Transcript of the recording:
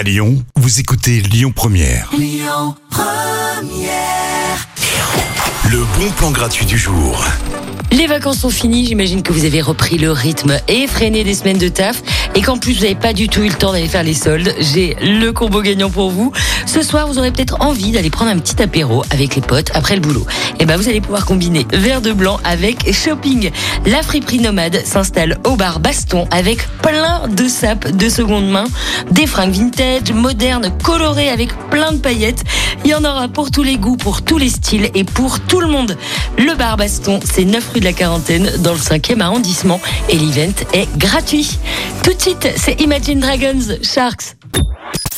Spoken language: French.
À Lyon, vous écoutez Lyon Première. Le bon plan gratuit du jour. Les vacances sont finies, j'imagine que vous avez repris le rythme effréné des semaines de taf et qu'en plus vous n'avez pas du tout eu le temps d'aller faire les soldes. J'ai le combo gagnant pour vous. Ce soir, vous aurez peut-être envie d'aller prendre un petit apéro avec les potes après le boulot. Et ben vous allez pouvoir combiner verre de blanc avec shopping. La friperie nomade s'installe au bar Baston avec plein de sapes de seconde main, des fringues vintage, modernes, colorées avec plein de paillettes. Il y en aura pour tous les goûts, pour tous les styles et pour tout le monde. Le bar Baston, c'est 9 rue de la Quarantaine dans le 5e arrondissement et l'event est gratuit. Tout de suite, c'est Imagine Dragons Sharks.